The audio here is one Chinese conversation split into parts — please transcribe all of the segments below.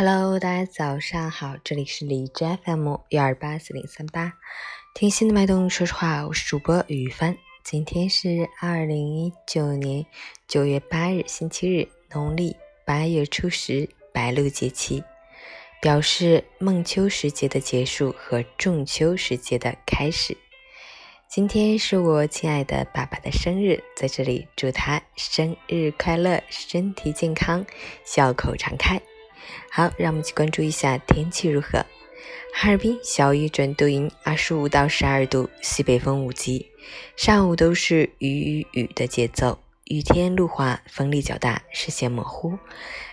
Hello，大家早上好，这里是李枝 FM 幺二八四零三八，听心的脉动，说实话，我是主播雨帆。今天是二零一九年九月八日，星期日，农历八月初十，白露节气，表示孟秋时节的结束和仲秋时节的开始。今天是我亲爱的爸爸的生日，在这里祝他生日快乐，身体健康，笑口常开。好，让我们去关注一下天气如何。哈尔滨小雨转多云，二十五到十二度，西北风五级。上午都是雨雨雨的节奏，雨天路滑，风力较大，视线模糊，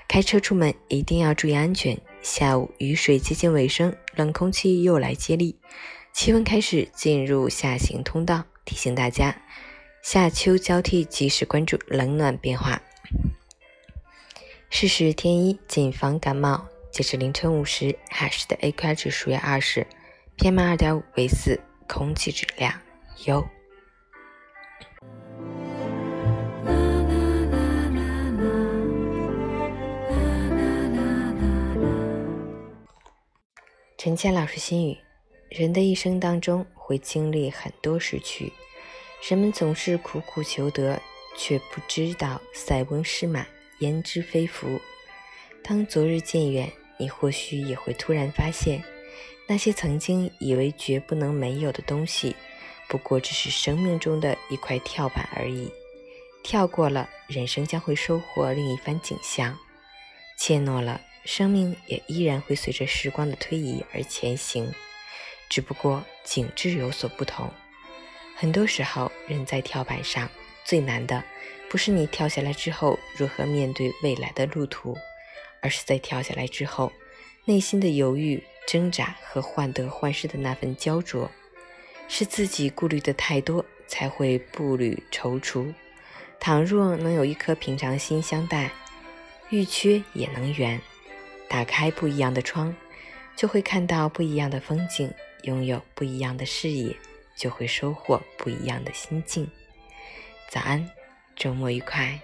开车出门一定要注意安全。下午雨水接近尾声，冷空气又来接力。气温开始进入下行通道，提醒大家夏秋交替，及时关注冷暖变化。试试添衣，谨防感冒。截至凌晨五时，海市的 AQI 指数为二十，PM 二点五为四，空气质量优。陈倩老师心语。人的一生当中会经历很多失去，人们总是苦苦求得，却不知道塞翁失马，焉知非福。当昨日渐远，你或许也会突然发现，那些曾经以为绝不能没有的东西，不过只是生命中的一块跳板而已。跳过了，人生将会收获另一番景象；怯懦了，生命也依然会随着时光的推移而前行。只不过景致有所不同。很多时候，人在跳板上最难的，不是你跳下来之后如何面对未来的路途，而是在跳下来之后，内心的犹豫、挣扎和患得患失的那份焦灼。是自己顾虑的太多，才会步履踌躇。倘若能有一颗平常心相待，欲缺也能圆。打开不一样的窗，就会看到不一样的风景。拥有不一样的视野，就会收获不一样的心境。早安，周末愉快。